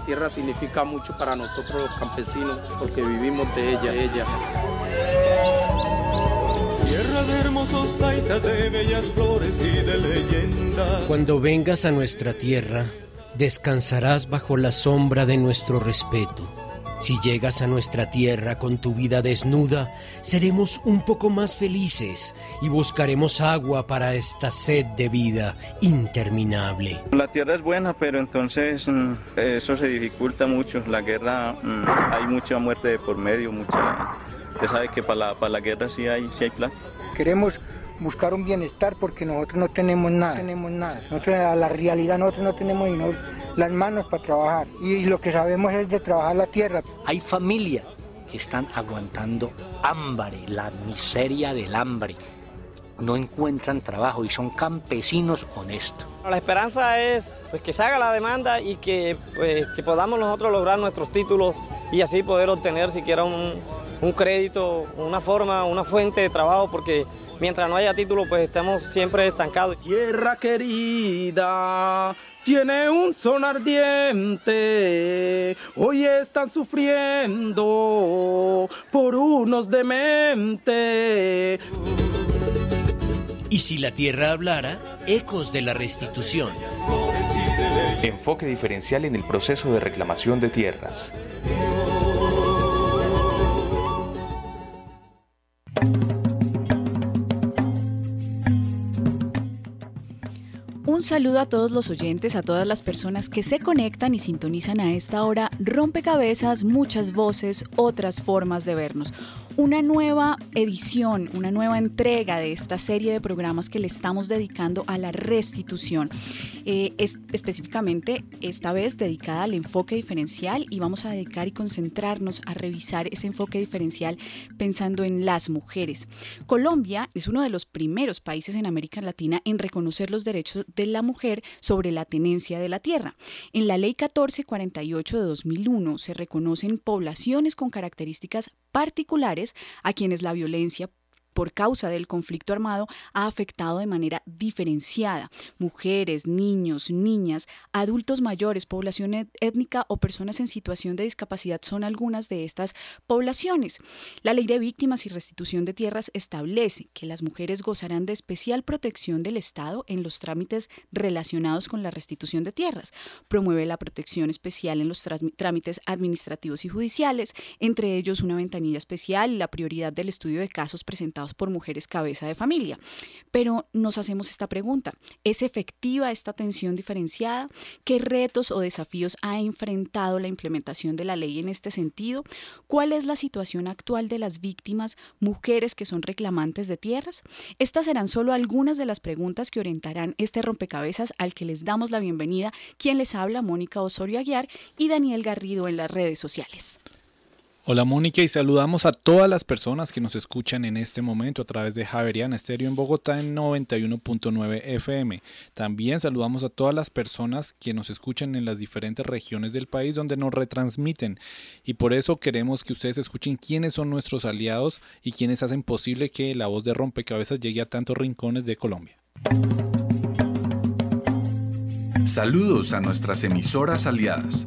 La tierra significa mucho para nosotros los campesinos porque vivimos de ella, ella. Tierra de hermosos taitas, de bellas flores y de leyendas. Cuando vengas a nuestra tierra, descansarás bajo la sombra de nuestro respeto. Si llegas a nuestra tierra con tu vida desnuda, seremos un poco más felices y buscaremos agua para esta sed de vida interminable. La tierra es buena, pero entonces mm, eso se dificulta mucho. La guerra, mm, hay mucha muerte de por medio, mucha... Usted sabe que para la, para la guerra sí hay, sí hay plata. Queremos buscar un bienestar porque nosotros no tenemos nada. tenemos nada. Nosotros, a la realidad nosotros no tenemos dinero las manos para trabajar y lo que sabemos es de trabajar la tierra. Hay familias que están aguantando hambre, la miseria del hambre. No encuentran trabajo y son campesinos honestos. La esperanza es pues, que se haga la demanda y que, pues, que podamos nosotros lograr nuestros títulos y así poder obtener siquiera un, un crédito, una forma, una fuente de trabajo, porque mientras no haya título, pues estamos siempre estancados. Tierra querida, tiene un son ardiente, hoy están sufriendo por unos dementes. Y si la tierra hablara, ecos de la restitución. Enfoque diferencial en el proceso de reclamación de tierras. Saludo a todos los oyentes, a todas las personas que se conectan y sintonizan a esta hora. Rompecabezas, muchas voces, otras formas de vernos una nueva edición, una nueva entrega de esta serie de programas que le estamos dedicando a la restitución. Eh, es, específicamente esta vez dedicada al enfoque diferencial y vamos a dedicar y concentrarnos a revisar ese enfoque diferencial pensando en las mujeres. Colombia es uno de los primeros países en América Latina en reconocer los derechos de la mujer sobre la tenencia de la tierra. En la Ley 1448 de 2001 se reconocen poblaciones con características particulares a quienes la violencia por causa del conflicto armado ha afectado de manera diferenciada. Mujeres, niños, niñas, adultos mayores, población étnica o personas en situación de discapacidad son algunas de estas poblaciones. La Ley de Víctimas y Restitución de Tierras establece que las mujeres gozarán de especial protección del Estado en los trámites relacionados con la restitución de tierras. Promueve la protección especial en los trámites administrativos y judiciales, entre ellos una ventanilla especial y la prioridad del estudio de casos presentados por mujeres cabeza de familia. Pero nos hacemos esta pregunta, ¿es efectiva esta atención diferenciada? ¿Qué retos o desafíos ha enfrentado la implementación de la ley en este sentido? ¿Cuál es la situación actual de las víctimas, mujeres que son reclamantes de tierras? Estas serán solo algunas de las preguntas que orientarán este rompecabezas al que les damos la bienvenida, quien les habla, Mónica Osorio Aguiar y Daniel Garrido en las redes sociales. Hola Mónica y saludamos a todas las personas que nos escuchan en este momento a través de Javeriana Estéreo en Bogotá en 91.9 FM. También saludamos a todas las personas que nos escuchan en las diferentes regiones del país donde nos retransmiten y por eso queremos que ustedes escuchen quiénes son nuestros aliados y quienes hacen posible que la voz de rompecabezas llegue a tantos rincones de Colombia. Saludos a nuestras emisoras aliadas.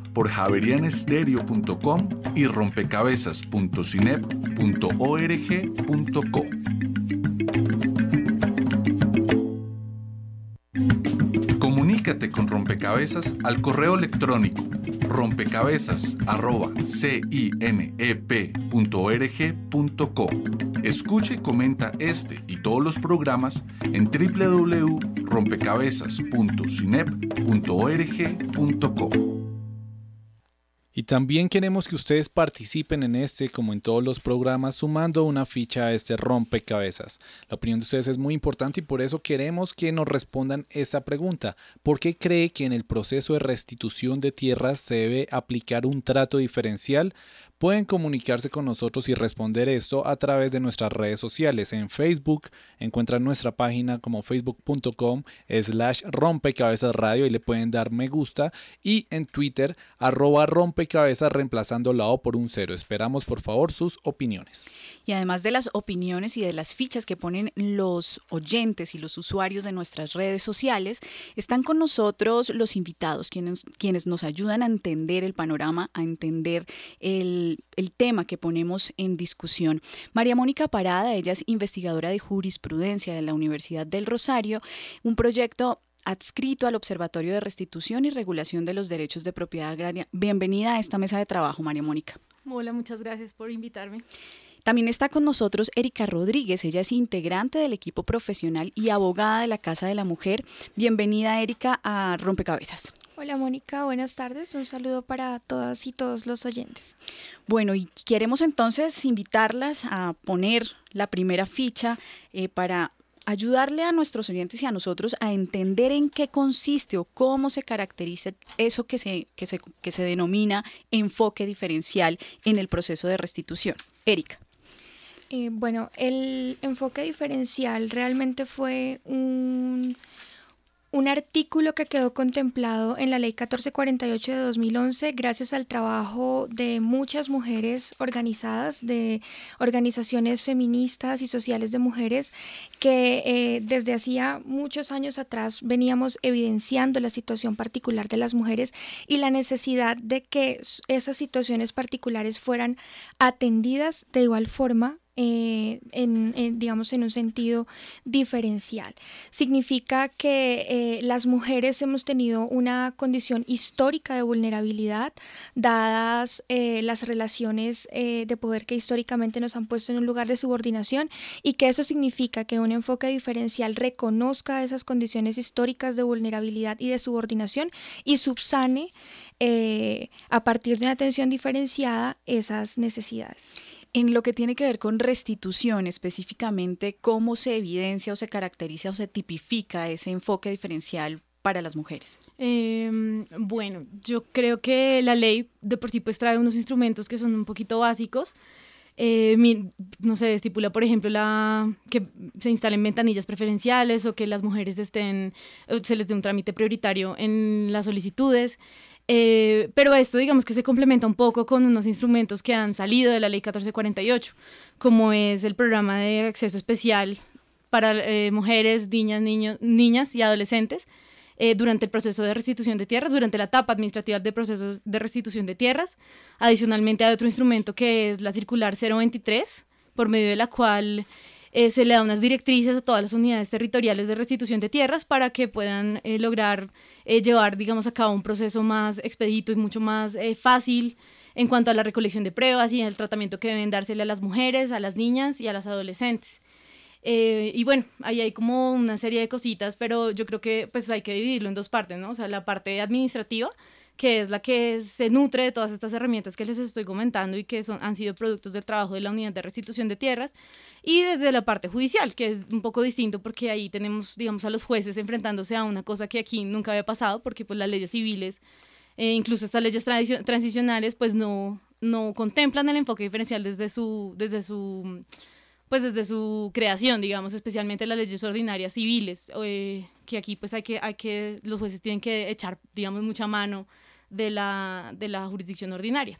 javerianestereo.com y rompecabezas.cinep.org.co. Comunícate con Rompecabezas al correo electrónico rompecabezas.cinep.org.co. Escuche y comenta este y todos los programas en www.rompecabezas.cinep.org.co. Y también queremos que ustedes participen en este, como en todos los programas, sumando una ficha a este rompecabezas. La opinión de ustedes es muy importante y por eso queremos que nos respondan esa pregunta. ¿Por qué cree que en el proceso de restitución de tierras se debe aplicar un trato diferencial? Pueden comunicarse con nosotros y responder esto a través de nuestras redes sociales. En Facebook encuentran nuestra página como facebook.com slash rompecabezas radio y le pueden dar me gusta. Y en Twitter arroba rompecabezas reemplazando la O por un cero. Esperamos por favor sus opiniones. Y además de las opiniones y de las fichas que ponen los oyentes y los usuarios de nuestras redes sociales, están con nosotros los invitados, quienes, quienes nos ayudan a entender el panorama, a entender el, el tema que ponemos en discusión. María Mónica Parada, ella es investigadora de jurisprudencia de la Universidad del Rosario, un proyecto adscrito al Observatorio de Restitución y Regulación de los Derechos de Propiedad Agraria. Bienvenida a esta mesa de trabajo, María Mónica. Hola, muchas gracias por invitarme. También está con nosotros Erika Rodríguez, ella es integrante del equipo profesional y abogada de la Casa de la Mujer. Bienvenida Erika a Rompecabezas. Hola Mónica, buenas tardes. Un saludo para todas y todos los oyentes. Bueno, y queremos entonces invitarlas a poner la primera ficha eh, para ayudarle a nuestros oyentes y a nosotros a entender en qué consiste o cómo se caracteriza eso que se, que se, que se denomina enfoque diferencial en el proceso de restitución. Erika. Eh, bueno, el enfoque diferencial realmente fue un, un artículo que quedó contemplado en la Ley 1448 de 2011 gracias al trabajo de muchas mujeres organizadas, de organizaciones feministas y sociales de mujeres que eh, desde hacía muchos años atrás veníamos evidenciando la situación particular de las mujeres y la necesidad de que esas situaciones particulares fueran atendidas de igual forma eh, en, digamos, en un sentido diferencial. Significa que eh, las mujeres hemos tenido una condición histórica de vulnerabilidad, dadas eh, las relaciones de poder que históricamente nos han puesto en un lugar de subordinación, y que eso significa que un enfoque diferencial reconozca esas condiciones históricas de vulnerabilidad y de subordinación y subsane a partir de una atención diferenciada esas necesidades. En lo que tiene que ver con restitución, específicamente, ¿cómo se evidencia o se caracteriza o se tipifica ese enfoque diferencial para las mujeres? Em, bueno, yo creo que la ley de por sí pues trae unos instrumentos que son un poquito básicos. Eh, no sé, estipula, por ejemplo, la, que se instalen ventanillas preferenciales o que las mujeres estén, se les dé un trámite prioritario en las solicitudes. Eh, pero esto digamos que se complementa un poco con unos instrumentos que han salido de la ley 1448, como es el programa de acceso especial para eh, mujeres, niñas, niños, niñas y adolescentes eh, durante el proceso de restitución de tierras, durante la etapa administrativa de procesos de restitución de tierras. Adicionalmente hay otro instrumento que es la circular 023, por medio de la cual se le da unas directrices a todas las unidades territoriales de restitución de tierras para que puedan lograr eh, llevar, digamos, a cabo un proceso más expedito y mucho más eh, fácil en cuanto a la recolección de pruebas y el tratamiento que deben dársele a las mujeres, a las niñas y a las adolescentes. Eh, y bueno, ahí hay como una serie de cositas, pero yo creo que pues hay que dividirlo en dos partes, ¿no? O sea, la parte administrativa, que es la que se nutre de todas estas herramientas que les estoy comentando y que son, han sido productos del trabajo de la unidad de restitución de tierras, y desde la parte judicial, que es un poco distinto porque ahí tenemos, digamos, a los jueces enfrentándose a una cosa que aquí nunca había pasado, porque pues las leyes civiles, eh, incluso estas leyes transicionales, pues no, no contemplan el enfoque diferencial desde su, desde su pues desde su creación, digamos, especialmente las leyes ordinarias civiles, eh, que aquí pues hay que, hay que, los jueces tienen que echar, digamos, mucha mano de la, de la jurisdicción ordinaria.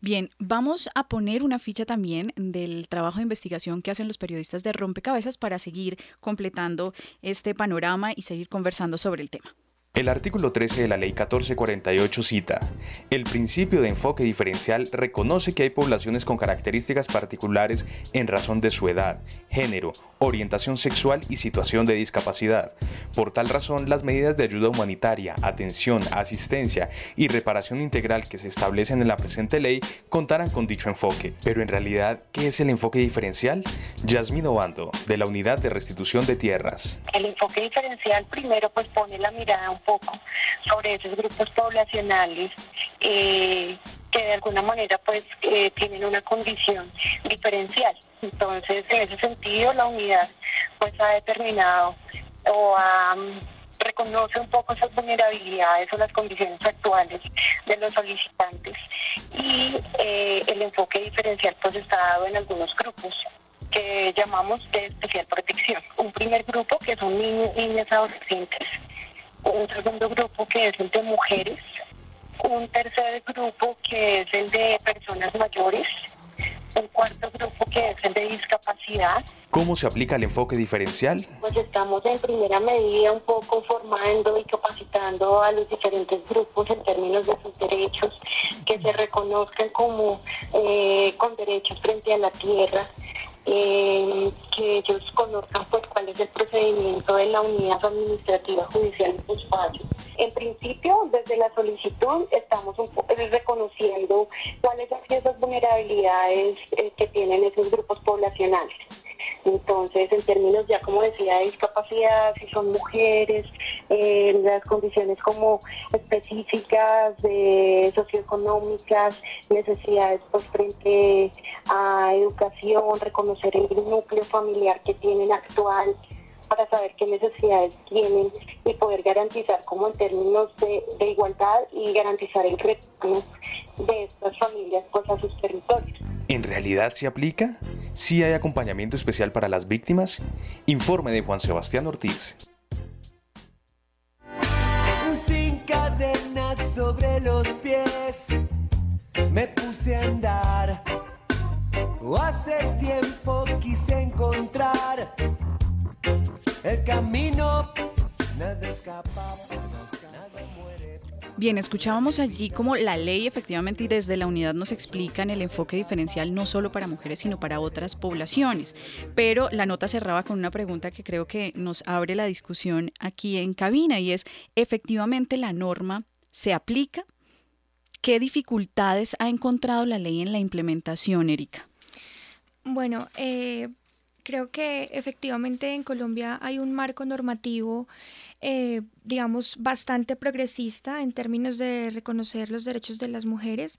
Bien, vamos a poner una ficha también del trabajo de investigación que hacen los periodistas de Rompecabezas para seguir completando este panorama y seguir conversando sobre el tema. El artículo 13 de la Ley 1448 cita, el principio de enfoque diferencial reconoce que hay poblaciones con características particulares en razón de su edad, género, orientación sexual y situación de discapacidad. Por tal razón, las medidas de ayuda humanitaria, atención, asistencia y reparación integral que se establecen en la presente ley contarán con dicho enfoque. Pero en realidad, ¿qué es el enfoque diferencial? Yasmín Obando, de la Unidad de Restitución de Tierras. El enfoque diferencial primero pues pone la mirada un poco sobre esos grupos poblacionales eh, que de alguna manera pues eh, tienen una condición diferencial. Entonces, en ese sentido, la unidad pues ha determinado o reconoce un poco esas vulnerabilidades o las condiciones actuales de los solicitantes y eh, el enfoque diferencial pues está dado en algunos grupos que llamamos de especial protección. Un primer grupo que son niños, niñas, adolescentes un segundo grupo que es el de mujeres, un tercer grupo que es el de personas mayores, un cuarto grupo que es el de discapacidad. ¿Cómo se aplica el enfoque diferencial? Pues estamos en primera medida un poco formando y capacitando a los diferentes grupos en términos de sus derechos, que se reconozcan como eh, con derechos frente a la tierra, eh, que ellos conozcan pues cuál es el procedimiento de la unidad administrativa judicial en sus fallos. En principio, desde la solicitud estamos un poco reconociendo cuáles son esas vulnerabilidades eh, que tienen esos grupos poblacionales. Entonces, en términos ya como decía de discapacidad, si son mujeres, eh, las condiciones como específicas de socioeconómicas, necesidades pues frente a educación, reconocer el núcleo familiar que tienen actual para saber qué necesidades tienen y poder garantizar como en términos de, de igualdad y garantizar el retorno de estas familias pues, a sus territorios. ¿En realidad se aplica? ¿Sí hay acompañamiento especial para las víctimas? Informe de Juan Sebastián Ortiz. Sin cadenas sobre los pies, me puse a andar. Hace tiempo quise encontrar el camino, nada escapa. Bien, escuchábamos allí como la ley efectivamente y desde la unidad nos explican el enfoque diferencial no solo para mujeres, sino para otras poblaciones. Pero la nota cerraba con una pregunta que creo que nos abre la discusión aquí en cabina y es, ¿efectivamente la norma se aplica? ¿Qué dificultades ha encontrado la ley en la implementación, Erika? Bueno, eh, creo que efectivamente en Colombia hay un marco normativo eh, digamos, bastante progresista en términos de reconocer los derechos de las mujeres,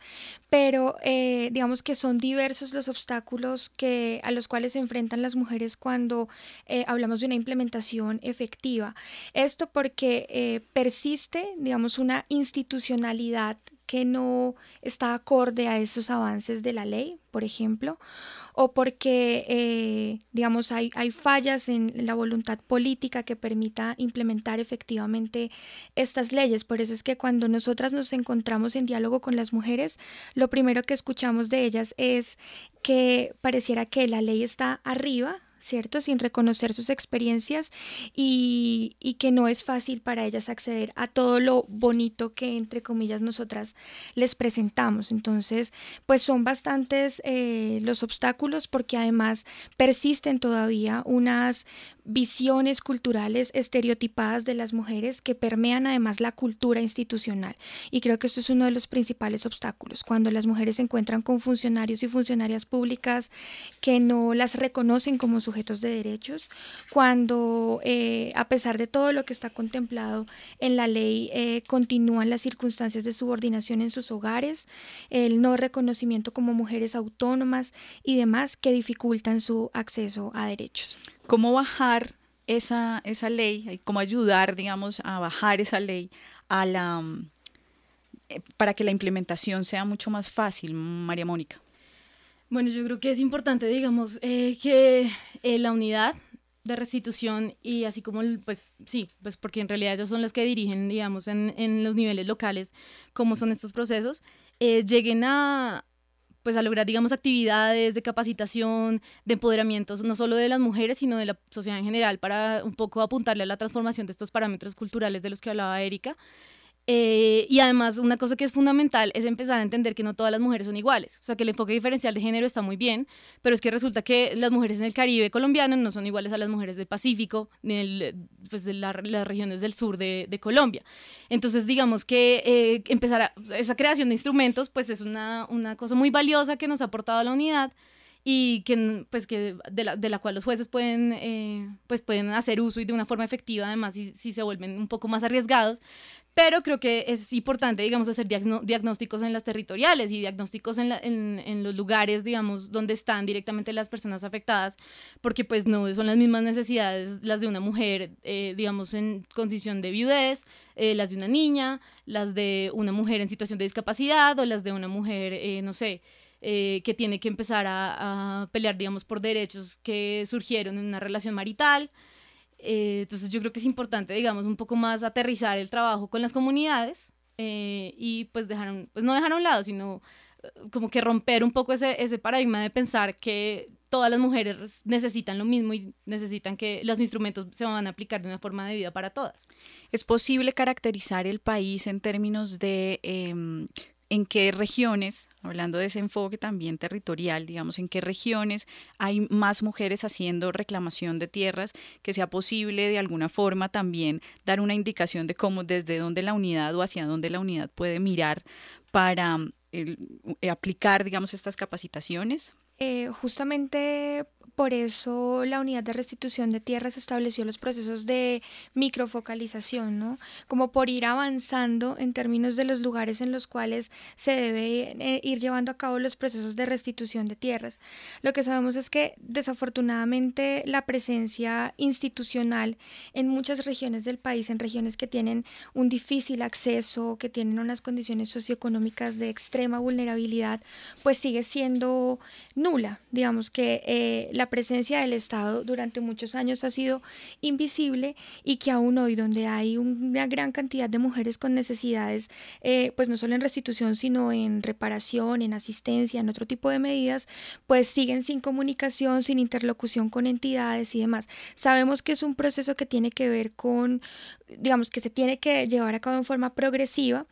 pero eh, digamos que son diversos los obstáculos que, a los cuales se enfrentan las mujeres cuando eh, hablamos de una implementación efectiva. Esto porque persiste, digamos, una institucionalidad que no está acorde a esos avances de la ley, por ejemplo, o porque, eh, digamos, hay, hay fallas en la voluntad política que permita implementar efectivamente estas leyes. Por eso es que cuando nosotras nos encontramos en diálogo con las mujeres, lo primero que escuchamos de ellas es que pareciera que la ley está arriba ¿cierto? Sin reconocer sus experiencias y, que no es fácil para ellas acceder a todo lo bonito que, entre comillas, nosotras les presentamos. Entonces, pues son bastantes eh, los obstáculos porque además persisten todavía unas visiones culturales estereotipadas de las mujeres que permean además la cultura institucional. Y creo que esto es uno de los principales obstáculos, cuando las mujeres se encuentran con funcionarios y funcionarias públicas que no las reconocen como sujetos de derechos, cuando eh, a pesar de todo lo que está contemplado en la ley, eh, continúan las circunstancias de subordinación en sus hogares, el no reconocimiento como mujeres autónomas y demás que dificultan su acceso a derechos cómo bajar esa, esa ley, cómo ayudar, digamos, a bajar esa ley a la, eh, para que la implementación sea mucho más fácil, María Mónica. Bueno, yo creo que es importante, digamos, eh, que eh, la unidad de restitución y así como, pues sí, pues porque en realidad ellos son los que dirigen, digamos, en, los niveles locales cómo son estos procesos, lleguen a, pues a lograr, digamos, actividades de capacitación, de empoderamiento, no solo de las mujeres, sino de la sociedad en general, para un poco apuntarle a la transformación de estos parámetros culturales de los que hablaba Erika. Eh, y además, una cosa que es fundamental es empezar a entender que no todas las mujeres son iguales. O sea, que el enfoque diferencial de género está muy bien, pero es que resulta que las mujeres en el Caribe colombiano no son iguales a las mujeres del Pacífico, ni el, pues de las regiones del sur de, de Colombia. Entonces, digamos que eh, empezar a, esa creación de instrumentos, pues es una, una cosa muy valiosa que nos ha aportado a la unidad y que, pues, que de, la, de la cual los jueces pueden, eh, pues, pueden hacer uso y de una forma efectiva, además, si, si se vuelven un poco más arriesgados, pero creo que es importante, digamos, hacer diagnósticos en las territoriales y diagnósticos en, en, los lugares, digamos, donde están directamente las personas afectadas, porque pues no son las mismas necesidades las de una mujer, eh, digamos, en condición de viudez, eh, las de una niña, las de una mujer en situación de discapacidad o las de una mujer, eh, no sé, que tiene que empezar a, a, pelear, digamos, por derechos que surgieron en una relación marital. Eh, entonces yo creo que es importante, digamos, un poco más aterrizar el trabajo con las comunidades eh, y pues dejar, pues no dejar a un lado, sino eh, como que romper un poco ese, ese paradigma de pensar que todas las mujeres necesitan lo mismo y necesitan que los instrumentos se van a aplicar de una forma de vida para todas. ¿Es posible caracterizar el país en términos de em, en qué regiones, hablando de ese enfoque también territorial, digamos, en qué regiones hay más mujeres haciendo reclamación de tierras, que sea posible de alguna forma también dar una indicación de cómo, desde dónde la unidad o hacia dónde la unidad puede mirar para eh, aplicar, digamos, estas capacitaciones. Eh, justamente por eso la unidad de restitución de tierras estableció los procesos de microfocalización, ¿no? Como por ir avanzando en términos de los lugares en los cuales se debe eh, ir llevando a cabo los procesos de restitución de tierras. Lo que sabemos es que desafortunadamente la presencia institucional en muchas regiones del país, en regiones que tienen un difícil acceso, que tienen unas condiciones socioeconómicas de extrema vulnerabilidad, pues sigue siendo nula. Digamos que eh, la presencia del Estado durante muchos años ha sido invisible y que aún hoy donde hay una gran cantidad de mujeres con necesidades, eh, pues no solo en restitución, sino en reparación, en asistencia, en otro tipo de medidas, pues siguen sin comunicación, sin interlocución con entidades y demás. Sabemos que es un proceso que tiene que ver con, digamos, que se tiene que llevar a cabo en forma progresiva,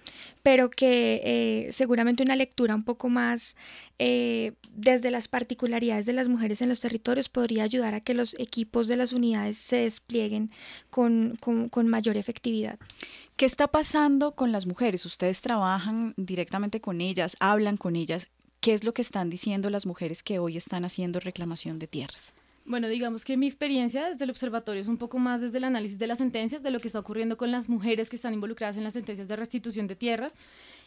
pero que eh, seguramente una lectura un poco más eh, desde las particularidades de las mujeres en los territorios podría ayudar a que los equipos de las unidades se desplieguen con, con mayor efectividad. ¿Qué está pasando con las mujeres? Ustedes trabajan directamente con ellas, hablan con ellas. ¿Qué es lo que están diciendo las mujeres que hoy están haciendo reclamación de tierras? Bueno, digamos que mi experiencia desde el observatorio es un poco más desde el análisis de las sentencias, de lo que está ocurriendo con las mujeres que están involucradas en las sentencias de restitución de tierras.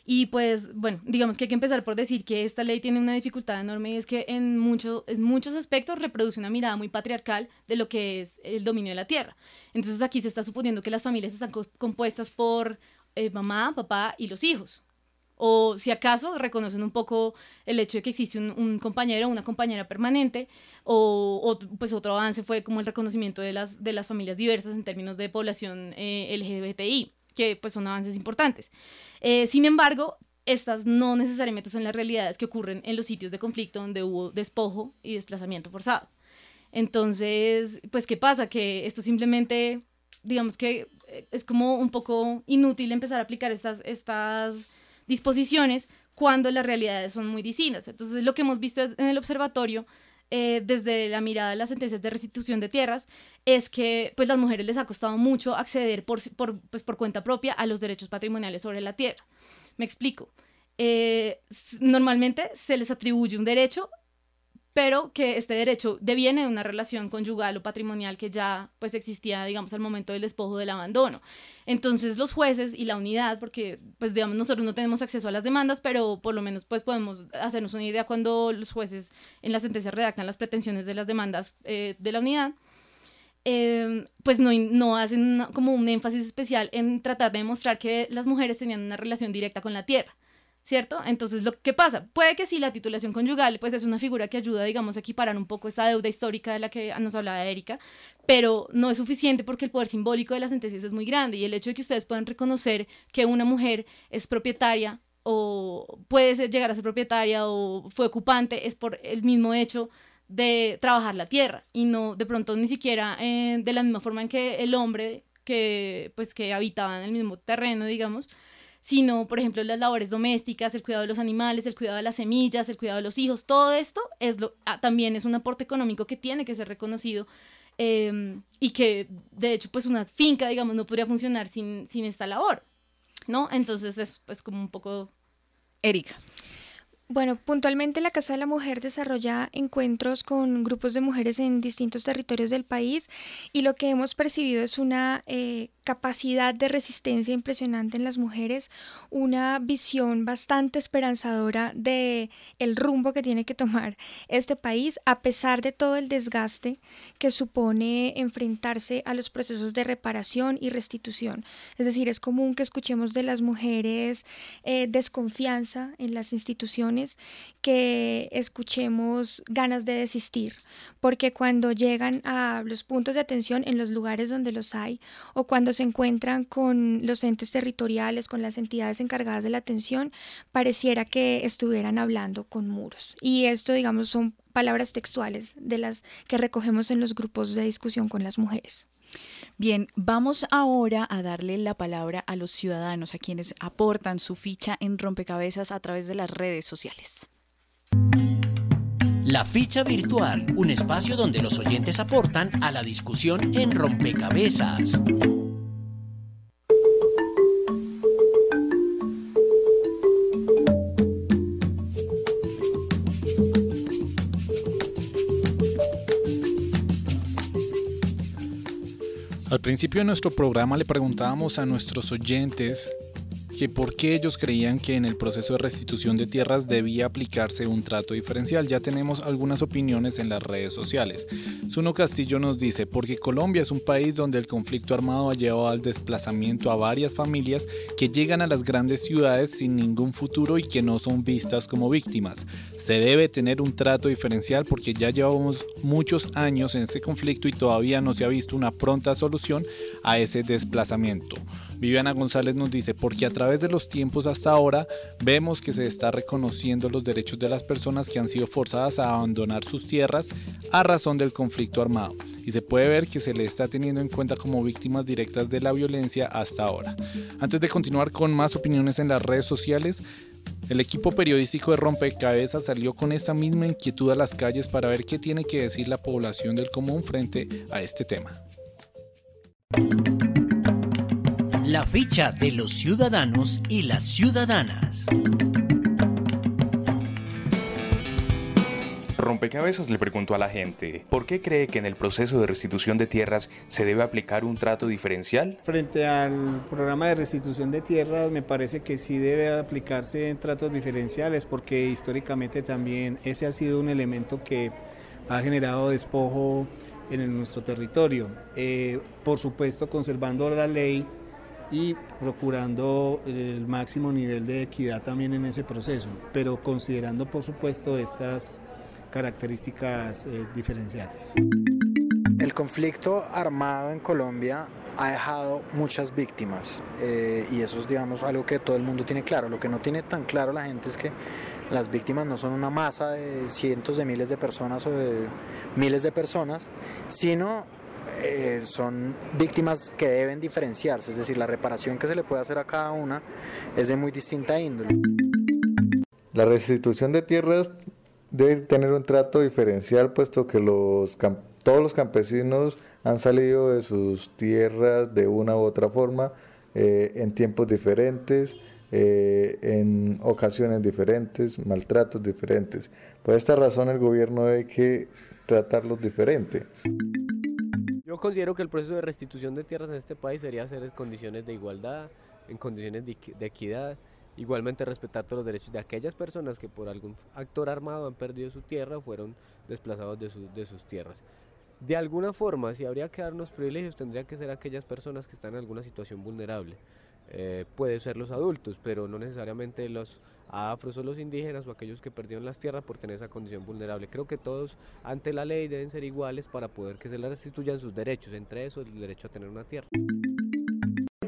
Y pues, bueno, digamos que hay que empezar por decir que esta ley tiene una dificultad enorme y es que en, mucho, muchos aspectos reproduce una mirada muy patriarcal de lo que es el dominio de la tierra. Entonces aquí se está suponiendo que las familias están compuestas por eh, mamá, papá y los hijos o si acaso reconocen un poco el hecho de que existe un, compañero o una compañera permanente, o, pues otro avance fue como el reconocimiento de las, de las familias diversas en términos de población eh, LGBTI, que pues son avances importantes. Eh, sin embargo, estas no necesariamente son las realidades que ocurren en los sitios de conflicto donde hubo despojo y desplazamiento forzado. Entonces, pues, ¿qué pasa? Que esto simplemente, digamos que eh, es como un poco inútil empezar a aplicar estas, estas disposiciones cuando las realidades son muy distintas. Entonces, lo que hemos visto en el observatorio eh, desde la mirada de las sentencias de restitución de tierras es que pues las mujeres les ha costado mucho acceder por, por, pues, por cuenta propia a los derechos patrimoniales sobre la tierra. Me explico. Eh, normalmente se les atribuye un derecho pero que este derecho deviene de una relación conyugal o patrimonial que ya pues existía, digamos, al momento del despojo del abandono. Entonces los jueces y la unidad, porque pues digamos nosotros no tenemos acceso a las demandas, pero por lo menos pues podemos hacernos una idea cuando los jueces en la sentencia redactan las pretensiones de las demandas eh, de la unidad. Em, pues no, hacen como un énfasis especial en tratar de demostrar que las mujeres tenían una relación directa con la tierra ¿cierto? Entonces, lo que pasa, puede que sí, la titulación conyugal, pues es una figura que ayuda, digamos, a equiparar un poco esa deuda histórica de la que nos hablaba Erika, pero no es suficiente porque el poder simbólico de las sentencias es muy grande y el hecho de que ustedes puedan reconocer que una mujer es propietaria o puede llegar a ser propietaria o fue ocupante es por el mismo hecho de trabajar la tierra y no de pronto ni siquiera eh, de la misma forma en que el hombre que pues que habitaba en el mismo terreno digamos sino por ejemplo las labores domésticas el cuidado de los animales el cuidado de las semillas el cuidado de los hijos todo esto es lo ah, también es un aporte económico que tiene que ser reconocido em, y que de hecho pues una finca digamos no podría funcionar sin, sin esta labor no entonces es pues como un poco Erika. Bueno, puntualmente la Casa de la Mujer desarrolla encuentros con grupos de mujeres en distintos territorios del país y lo que hemos percibido es una eh, capacidad de resistencia impresionante en las mujeres, una visión bastante esperanzadora de el rumbo que tiene que tomar este país a pesar de todo el desgaste que supone enfrentarse a los procesos de reparación y restitución. Es decir, es común que escuchemos de las mujeres eh, desconfianza en las instituciones, que escuchemos ganas de desistir, porque cuando llegan a los puntos de atención en los lugares donde los hay o cuando se encuentran con los entes territoriales, con las entidades encargadas de la atención, pareciera que estuvieran hablando con muros. Y esto, digamos, son palabras textuales de las que recogemos en los grupos de discusión con las mujeres. Bien, vamos ahora a darle la palabra a los ciudadanos, a quienes aportan su ficha en rompecabezas a través de las redes sociales. La ficha virtual, un espacio donde los oyentes aportan a la discusión en rompecabezas. Al principio de nuestro programa le preguntábamos a nuestros oyentes que por qué ellos creían que en el proceso de restitución de tierras debía aplicarse un trato diferencial. Ya tenemos algunas opiniones en las redes sociales. Zuno Castillo nos dice, porque Colombia es un país donde el conflicto armado ha llevado al desplazamiento a varias familias que llegan a las grandes ciudades sin ningún futuro y que no son vistas como víctimas. Se debe tener un trato diferencial porque ya llevamos muchos años en ese conflicto y todavía no se ha visto una pronta solución a ese desplazamiento. Viviana González nos dice, porque a través de los tiempos hasta ahora vemos que se está reconociendo los derechos de las personas que han sido forzadas a abandonar sus tierras a razón del conflicto armado y se puede ver que se le está teniendo en cuenta como víctimas directas de la violencia hasta ahora. Antes de continuar con más opiniones en las redes sociales, el equipo periodístico de Rompecabezas salió con esa misma inquietud a las calles para ver qué tiene que decir la población del común frente a este tema. La ficha de los ciudadanos y las ciudadanas. Rompecabezas le preguntó a la gente, ¿por qué cree que en el proceso de restitución de tierras se debe aplicar un trato diferencial? Frente al programa de restitución de tierras, me parece que sí debe aplicarse tratos diferenciales porque históricamente también ese ha sido un elemento que ha generado despojo en nuestro territorio. Eh, por supuesto, conservando la ley y procurando el máximo nivel de equidad también en ese proceso, pero considerando por supuesto estas características eh, diferenciales. El conflicto armado en Colombia ha dejado muchas víctimas eh, y eso es digamos algo que todo el mundo tiene claro. Lo que no tiene tan claro la gente es que las víctimas no son una masa de cientos de miles de personas o de miles de personas, sino eh, son víctimas que deben diferenciarse, es decir, la reparación que se le puede hacer a cada una es de muy distinta índole. La restitución de tierras debe tener un trato diferencial, puesto que los todos los campesinos han salido de sus tierras de una u otra forma, eh, en tiempos diferentes, eh, en ocasiones diferentes, maltratos diferentes. Por esta razón el gobierno debe tratarlos diferente. Yo considero que el proceso de restitución de tierras en este país sería hacer en condiciones de igualdad, en condiciones de, equidad, igualmente respetar todos los derechos de aquellas personas que por algún actor armado han perdido su tierra o fueron desplazados de, de sus tierras. De alguna forma, si habría que darnos privilegios, tendría que ser aquellas personas que están en alguna situación vulnerable. Eh, puede ser los adultos, pero no necesariamente los afros o los indígenas o aquellos que perdieron las tierras por tener esa condición vulnerable. Creo que todos ante la ley deben ser iguales para poder que se les restituyan sus derechos, entre esos el derecho a tener una tierra.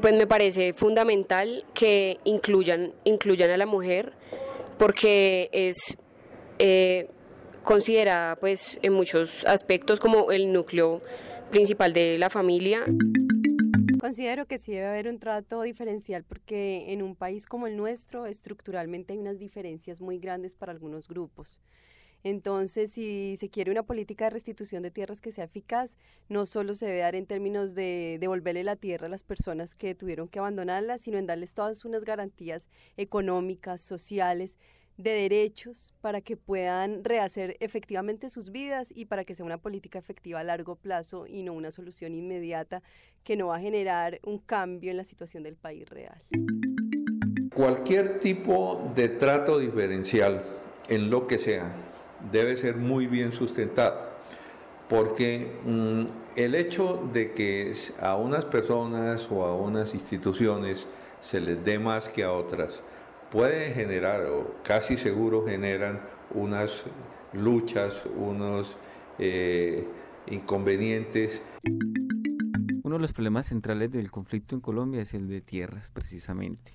Pues me parece fundamental que incluyan, incluyan a la mujer porque es eh, considerada pues en muchos aspectos como el núcleo principal de la familia. Considero que sí debe haber un trato diferencial porque en un país como el nuestro estructuralmente hay unas diferencias muy grandes para algunos grupos. Entonces, si se quiere una política de restitución de tierras que sea eficaz, no solo se debe dar en términos de devolverle la tierra a las personas que tuvieron que abandonarla, sino en darles todas unas garantías económicas, sociales, de derechos para que puedan rehacer efectivamente sus vidas y para que sea una política efectiva a largo plazo y no una solución inmediata que no va a generar un cambio en la situación del país real. Cualquier tipo de trato diferencial en lo que sea debe ser muy bien sustentado, porque mm, el hecho de que a unas personas o a unas instituciones se les dé más que a otras, puede generar, o casi seguro generan, unas luchas, unos eh, inconvenientes. Uno de los problemas centrales del conflicto en Colombia es el de tierras, precisamente.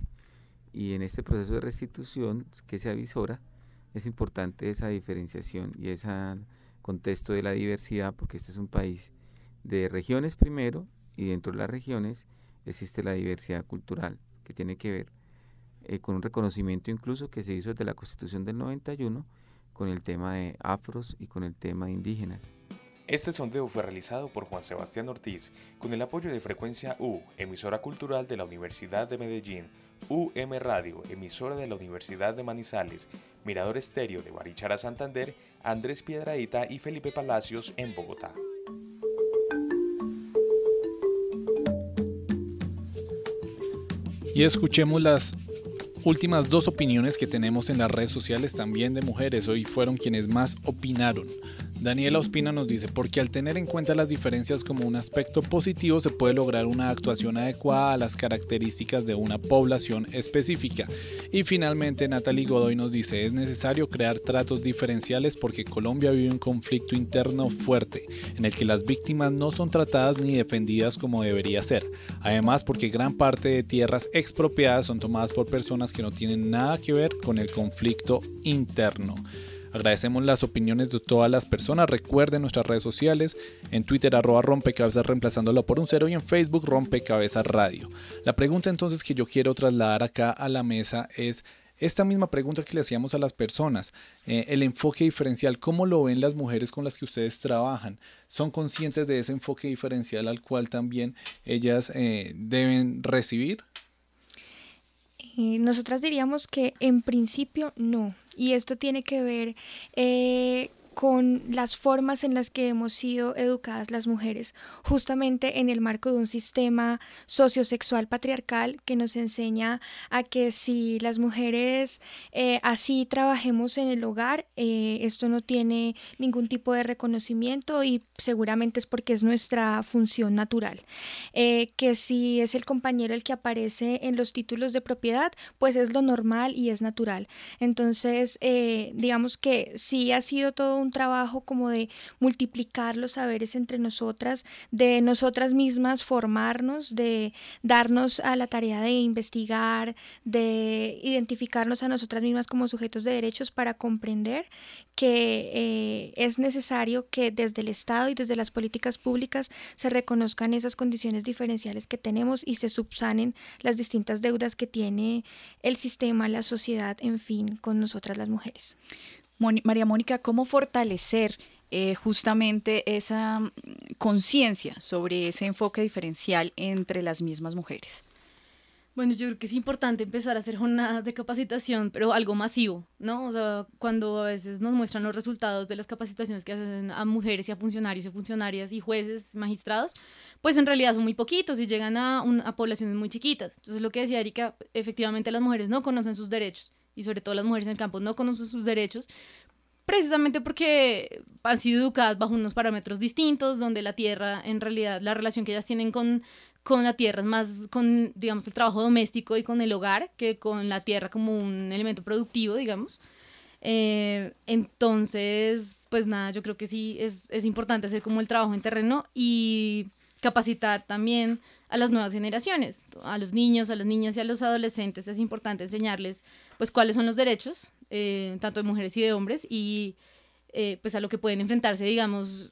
Y en este proceso de restitución que se avisora, es importante esa diferenciación y ese contexto de la diversidad, porque este es un país de regiones primero, y dentro de las regiones existe la diversidad cultural, que tiene que ver eh, con un reconocimiento incluso que se hizo desde la Constitución del 91 con el tema de afros y con el tema de indígenas. Este sondeo fue realizado por Juan Sebastián Ortiz con el apoyo de Frecuencia U, emisora cultural de la Universidad de Medellín, UM Radio, emisora de la Universidad de Manizales, Mirador Estéreo de Barichara Santander, Andrés Piedraíta y Felipe Palacios en Bogotá. Y escuchemos las últimas dos opiniones que tenemos en las redes sociales también de mujeres. Hoy fueron quienes más opinaron. Daniela Ospina nos dice, porque al tener en cuenta las diferencias como un aspecto positivo se puede lograr una actuación adecuada a las características de una población específica. Y finalmente Natalie Godoy nos dice, es necesario crear tratos diferenciales porque Colombia vive un conflicto interno fuerte, en el que las víctimas no son tratadas ni defendidas como debería ser. Además porque gran parte de tierras expropiadas son tomadas por personas que no tienen nada que ver con el conflicto interno. Agradecemos las opiniones de todas las personas. Recuerden nuestras redes sociales, en Twitter arroba rompecabezas reemplazándolo por un cero y en Facebook rompecabezas radio. La pregunta entonces que yo quiero trasladar acá a la mesa es esta misma pregunta que le hacíamos a las personas, eh, el enfoque diferencial, ¿cómo lo ven las mujeres con las que ustedes trabajan? ¿Son conscientes de ese enfoque diferencial al cual también ellas eh, deben recibir? Nosotras diríamos que en principio no. Y esto tiene que ver eh, con las formas en las que hemos sido educadas las mujeres, justamente en el marco de un sistema sociosexual patriarcal que nos enseña a que si las mujeres eh, así trabajemos en el hogar, eh, esto no tiene ningún tipo de reconocimiento y seguramente es porque es nuestra función natural. Eh, que si es el compañero el que aparece en los títulos de propiedad, pues es lo normal y es natural. Entonces, digamos que sí ha sido todo un un trabajo como de multiplicar los saberes entre nosotras, de nosotras mismas formarnos, de darnos a la tarea de investigar, de identificarnos a nosotras mismas como sujetos de derechos para comprender que eh, es necesario que desde el Estado y desde las políticas públicas se reconozcan esas condiciones diferenciales que tenemos y se subsanen las distintas deudas que tiene el sistema, la sociedad, en fin, con nosotras las mujeres. María Mónica, ¿cómo fortalecer eh, justamente esa mm, conciencia sobre ese enfoque diferencial entre las mismas mujeres? Bueno, yo creo que es importante empezar a hacer jornadas de capacitación, pero algo masivo, ¿no? O sea, cuando a veces nos muestran los resultados de las capacitaciones que hacen a mujeres y a funcionarios y funcionarias y jueces, magistrados, pues en realidad son muy poquitos y llegan a, a poblaciones muy chiquitas. Entonces, lo que decía Erika, efectivamente las mujeres no conocen sus derechos y sobre todo las mujeres en el campo no conocen sus derechos, precisamente porque han sido educadas bajo unos parámetros distintos, donde la tierra, en realidad, la relación que ellas tienen con, con la tierra es más con, digamos, el trabajo doméstico y con el hogar, que con la tierra como un elemento productivo, digamos. Eh, entonces, pues nada, yo creo que sí es, es importante hacer como el trabajo en terreno y capacitar también a las nuevas generaciones, a los niños, a las niñas y a los adolescentes. Es importante enseñarles pues cuáles son los derechos, eh, tanto de mujeres y de hombres, y eh, pues a lo que pueden enfrentarse, digamos,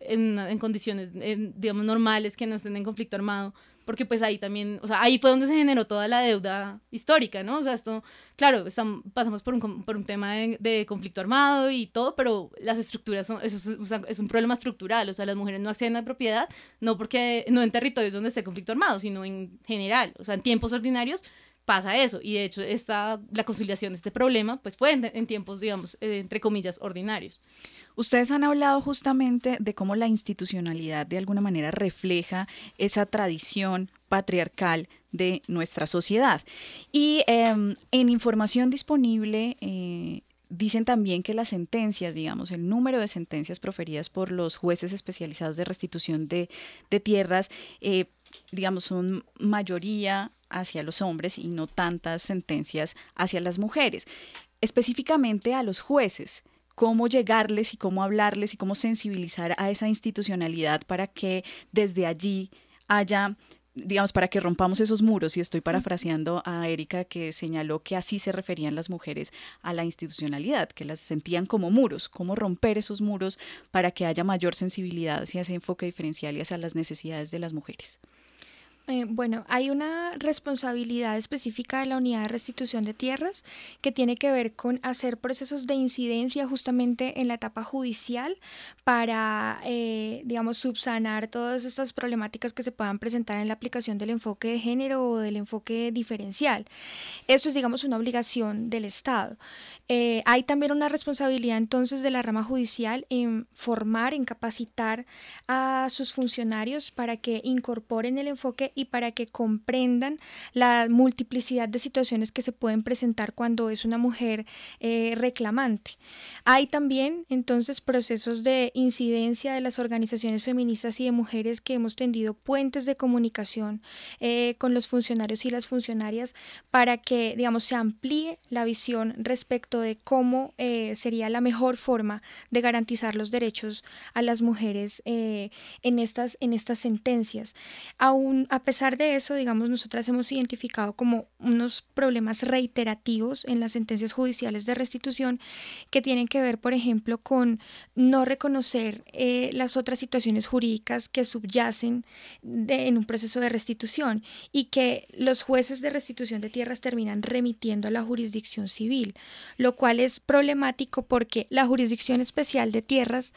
en, condiciones, digamos, normales, que no estén en conflicto armado, porque pues ahí también, o sea, ahí fue donde se generó toda la deuda histórica, ¿no? O sea, esto, claro, estamos, pasamos por un, por un tema de, conflicto armado y todo, pero las estructuras son, eso es, es, un problema estructural, o sea, las mujeres no acceden a propiedad, no porque, no en territorios donde esté conflicto armado, sino en general, o sea, en tiempos ordinarios pasa eso, y de hecho esta, la conciliación de este problema, pues fue en, tiempos, digamos, eh, entre comillas, ordinarios. Ustedes han hablado justamente de cómo la institucionalidad de alguna manera refleja esa tradición patriarcal de nuestra sociedad. Y em, en información disponible eh, dicen también que las sentencias, digamos, el número de sentencias proferidas por los jueces especializados de restitución de, tierras, eh, digamos, son mayoría hacia los hombres y no tantas sentencias hacia las mujeres. Específicamente a los jueces cómo llegarles y cómo hablarles y cómo sensibilizar a esa institucionalidad para que desde allí haya digamos, para que rompamos esos muros, y estoy parafraseando a Erika que señaló que así se referían las mujeres a la institucionalidad, que las sentían como muros, cómo romper esos muros para que haya mayor sensibilidad hacia ese enfoque diferencial y hacia las necesidades de las mujeres. Eh, bueno, hay una responsabilidad específica de la unidad de restitución de tierras que tiene que ver con hacer procesos de incidencia justamente en la etapa judicial para, eh, digamos, subsanar todas estas problemáticas que se puedan presentar en la aplicación del enfoque de género o del enfoque diferencial. Esto es, digamos, una obligación del Estado. Eh, hay también una responsabilidad entonces de la rama judicial en formar, en capacitar a sus funcionarios para que incorporen el enfoque y para que comprendan la multiplicidad de situaciones que se pueden presentar cuando es una mujer eh, reclamante. Hay también entonces procesos de incidencia de las organizaciones feministas y de mujeres que hemos tendido puentes de comunicación eh, con los funcionarios y las funcionarias para que, digamos, se amplíe la visión respecto de cómo eh, sería la mejor forma de garantizar los derechos a las mujeres en, estas, en estas sentencias. Aún a pesar de eso, digamos, nosotras hemos identificado como unos problemas reiterativos en las sentencias judiciales de restitución que tienen que ver, por ejemplo, con no reconocer eh, las otras situaciones jurídicas que subyacen en un proceso de restitución y que los jueces de restitución de tierras terminan remitiendo a la jurisdicción civil, lo cual es problemático porque la jurisdicción especial de tierras,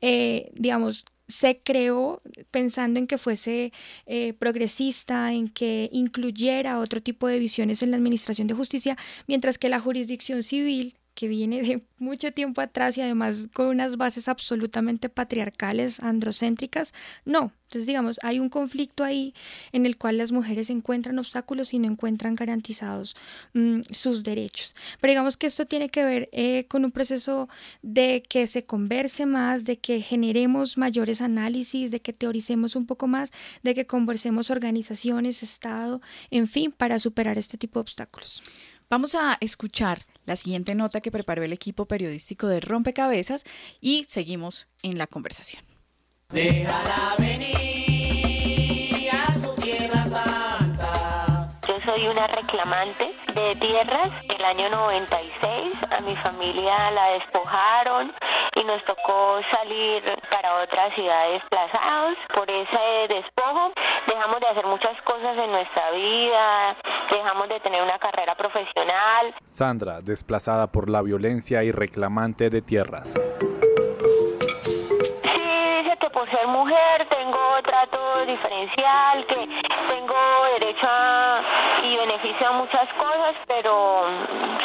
eh, digamos, se creó pensando en que fuese eh, progresista, en que incluyera otro tipo de visiones en la administración de justicia, mientras que la jurisdicción civil que viene de mucho tiempo atrás y además con unas bases absolutamente patriarcales, androcéntricas, no. Entonces, digamos, hay un conflicto ahí en el cual las mujeres encuentran obstáculos y no encuentran garantizados mm, sus derechos. Pero digamos que esto tiene que ver eh, con un proceso de que se converse más, de que generemos mayores análisis, de que teoricemos un poco más, de que conversemos organizaciones, Estado, en fin, para superar este tipo de obstáculos. Vamos a escuchar la siguiente nota que preparó el equipo periodístico de Rompecabezas y seguimos en la conversación. Déjala venir a su tierra santa. Yo soy una reclamante de tierras. El año 96 a mi familia la despojaron y nos tocó salir para otras ciudades desplazados por ese despojo. Dejamos de hacer muchas cosas en nuestra vida, dejamos de tener una carrera profesional. Sandra, desplazada por la violencia y reclamante de tierras por ser mujer tengo trato diferencial, que tengo derecho a, y beneficio a muchas cosas, pero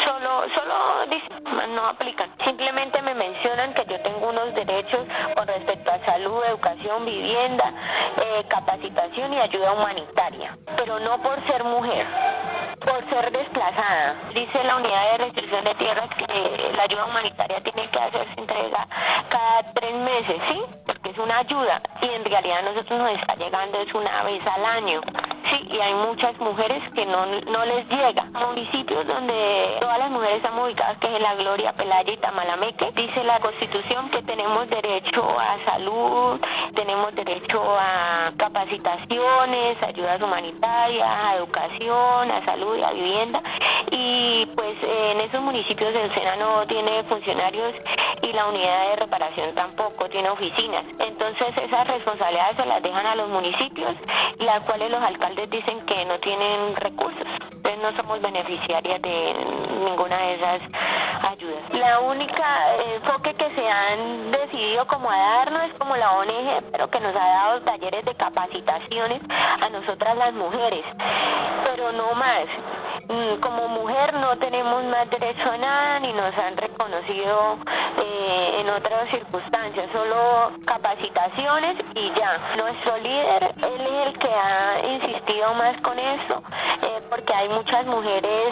solo, solo no aplican. Simplemente me mencionan que yo tengo unos derechos con respecto a salud, educación, vivienda, eh, capacitación y ayuda humanitaria, pero no por ser mujer, por ser desplazada. Dice la unidad de restricción de tierras que la ayuda humanitaria tiene que hacerse entrega cada tres meses, ¿sí? Porque es una ayuda y en realidad a nosotros nos está llegando es una vez al año. Sí, y hay muchas mujeres que no, no les llega. Municipios donde todas las mujeres están ubicadas, que es en La Gloria, Pelaya y Tamalameque. Dice la Constitución que tenemos derecho a salud, tenemos derecho a capacitaciones, ayudas humanitarias, a educación, a salud y a vivienda. Y pues en esos municipios el SENA no tiene funcionarios y la unidad de reparación tampoco tiene oficinas. Entonces esas responsabilidades se las dejan a los municipios, las cuales los alcaldes dicen que no tienen recursos. Entonces no somos beneficiarias de ninguna de esas ayudas. La única enfoque que se han decidido como a darnos es como la ONG, pero que nos ha dado talleres de capacitaciones a nosotras las mujeres, pero no más. Mm, como mujer no tenemos más derecho a nada ni nos han reconocido eh, en otras circunstancias, solo capacitaciones y ya. Nuestro líder, él es el que ha insistido más con eso, eh, porque hay muchas mujeres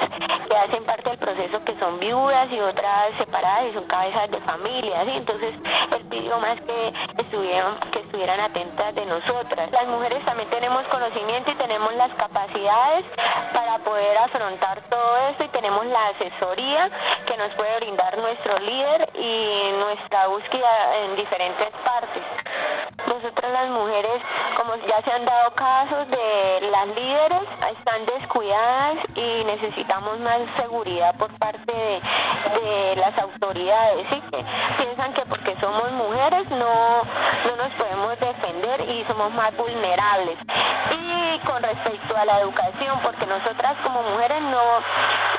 que hacen parte del proceso que son viudas y otras separadas y son cabezas de familia, ¿sí? entonces él pidió más que estuvieran, que estuvieran atentas de nosotras. Las mujeres también tenemos conocimiento y tenemos las capacidades para poder afrontar todo esto y tenemos la asesoría que nos puede brindar nuestro líder y nuestra búsqueda en diferentes partes. Nosotras las mujeres, como ya se han dado casos de las líderes, están descuidadas y necesitamos más seguridad por parte de, de las autoridades, ¿sí? que piensan que porque somos mujeres no, no nos podemos defender y somos más vulnerables. Y con respecto a la educación, porque nosotras como mujeres no,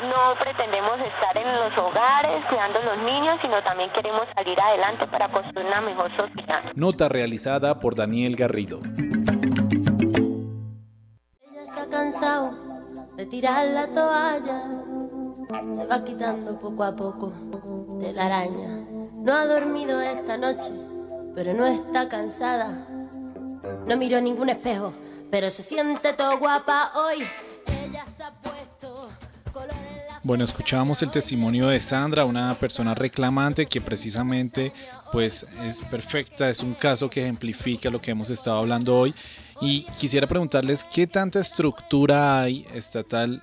no pretendemos estar en los hogares cuidando a los niños, sino también queremos salir adelante para construir una mejor sociedad. Nota realizada por Daniel Garrido. Cansado de tirar la toalla, se va quitando poco a poco de la araña. No ha dormido esta noche, pero no está cansada. No miró ningún espejo, pero se siente todo guapa hoy. Ella se ha puesto color en la Bueno, escuchábamos el testimonio de Sandra, una persona reclamante que precisamente pues es perfecta, es un caso que ejemplifica lo que hemos estado hablando hoy y quisiera preguntarles qué tanta estructura hay estatal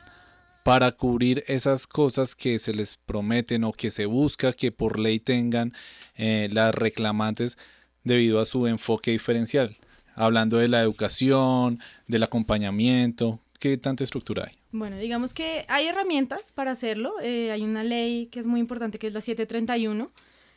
para cubrir esas cosas que se les prometen o que se busca que por ley tengan eh, las reclamantes debido a su enfoque diferencial, hablando de la educación, del acompañamiento, ¿qué tanta estructura hay? Bueno, digamos que hay herramientas para hacerlo. Eh, hay una ley que es muy importante, que es la 731.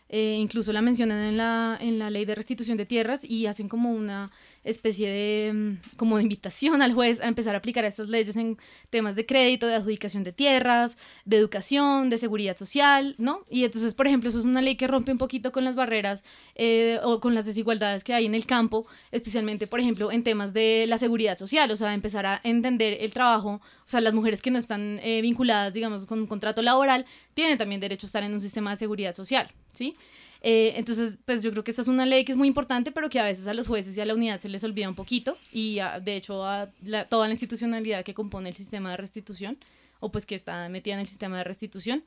Eh, incluso la mencionan en la, en la ley de restitución de tierras y hacen como una especie de, mm, como de invitación al juez a empezar a aplicar estas leyes en temas de crédito, de adjudicación de tierras, de educación, de seguridad social, ¿no? Y entonces, por ejemplo, eso es una ley que rompe un poquito con las barreras eh, o con las desigualdades que hay en el campo, especialmente, por ejemplo, en temas de la seguridad social, o sea, empezar a entender el trabajo, o sea, las mujeres que no están eh, vinculadas, digamos, con un contrato laboral, tienen también derecho a estar en un sistema de seguridad social, ¿sí? Eh, entonces, pues yo creo que esta es una ley que es muy importante, pero que a veces a los jueces y a la unidad se les olvida un poquito y a- de hecho a la- toda la institucionalidad que compone el sistema de restitución o pues que está metida en el sistema de restitución.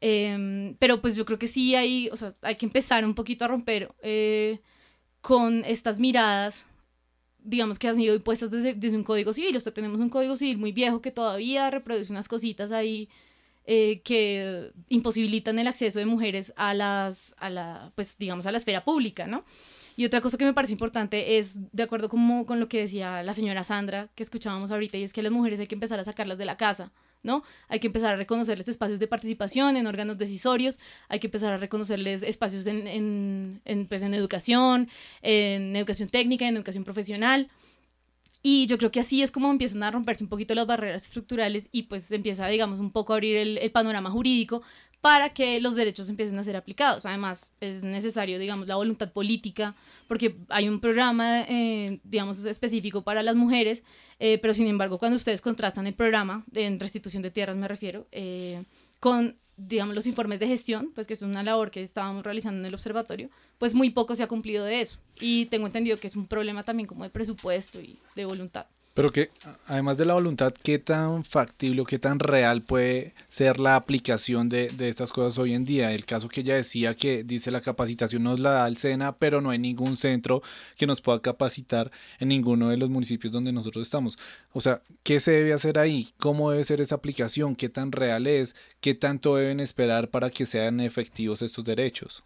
Em, pero pues yo creo que sí hay, o sea, hay que empezar un poquito a romper eh, con estas miradas digamos que han sido impuestas desde, desde un código civil. O sea, tenemos un código civil muy viejo que todavía reproduce unas cositas ahí eh, que imposibilitan el acceso de mujeres a las, a la, pues digamos, a la esfera pública, ¿no? Y otra cosa que me parece importante es, de acuerdo con lo que decía la señora Sandra, que escuchábamos ahorita, y es que las mujeres hay que empezar a sacarlas de la casa, ¿no? Hay que empezar a reconocerles espacios de participación en órganos decisorios, hay que empezar a reconocerles espacios en, en, en, pues, en educación, en educación técnica, en educación profesional. Y yo creo que así es como empiezan a romperse un poquito las barreras estructurales y pues empieza, digamos, un poco a abrir el, el panorama jurídico para que los derechos empiecen a ser aplicados. Además, es necesario, digamos, la voluntad política, porque hay un programa, eh, digamos, específico para las mujeres, eh, pero sin embargo, cuando ustedes contratan el programa, en restitución de tierras me refiero, eh, con digamos, los informes de gestión, pues que es una labor que estábamos realizando en el observatorio, pues muy poco se ha cumplido de eso. Y tengo entendido que es un problema también como de presupuesto y de voluntad. Pero que, además de la voluntad, ¿qué tan factible o qué tan real puede ser la aplicación de, de, estas cosas hoy en día? El caso que ella decía que dice la capacitación nos la da el SENA, pero no hay ningún centro que nos pueda capacitar en ninguno de los municipios donde nosotros estamos. O sea, ¿qué se debe hacer ahí? ¿Cómo debe ser esa aplicación? ¿Qué tan real es? ¿Qué tanto deben esperar para que sean efectivos estos derechos?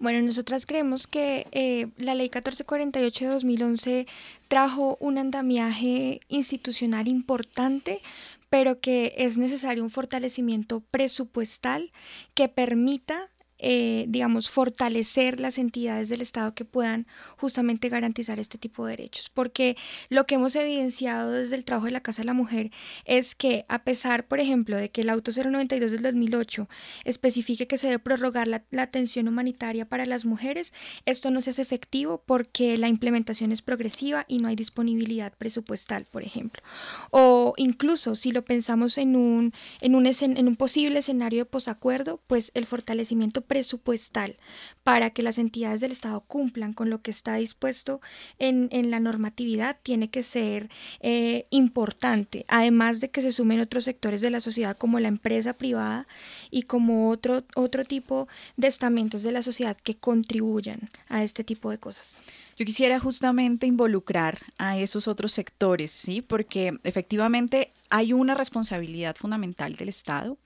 Bueno, nosotras creemos que eh, la ley 1448 de 2011 trajo un andamiaje institucional importante, pero que es necesario un fortalecimiento presupuestal que permita eh, digamos, fortalecer las entidades del Estado que puedan justamente garantizar este tipo de derechos. Porque lo que hemos evidenciado desde el trabajo de la Casa de la Mujer es que a pesar, por ejemplo, de que el auto 092 del 2008 especifique que se debe prorrogar la, la atención humanitaria para las mujeres, esto no se hace efectivo porque la implementación es progresiva y no hay disponibilidad presupuestal, por ejemplo. O incluso si lo pensamos en un, en un, en un posible escenario de posacuerdo, pues el fortalecimiento presupuestal para que las entidades del Estado cumplan con lo que está dispuesto en, en la normatividad tiene que ser eh, importante, además de que se sumen otros sectores de la sociedad como la empresa privada y como otro, otro tipo de estamentos de la sociedad que contribuyan a este tipo de cosas. Yo quisiera justamente involucrar a esos otros sectores, ¿sí? Porque efectivamente hay una responsabilidad fundamental del Estado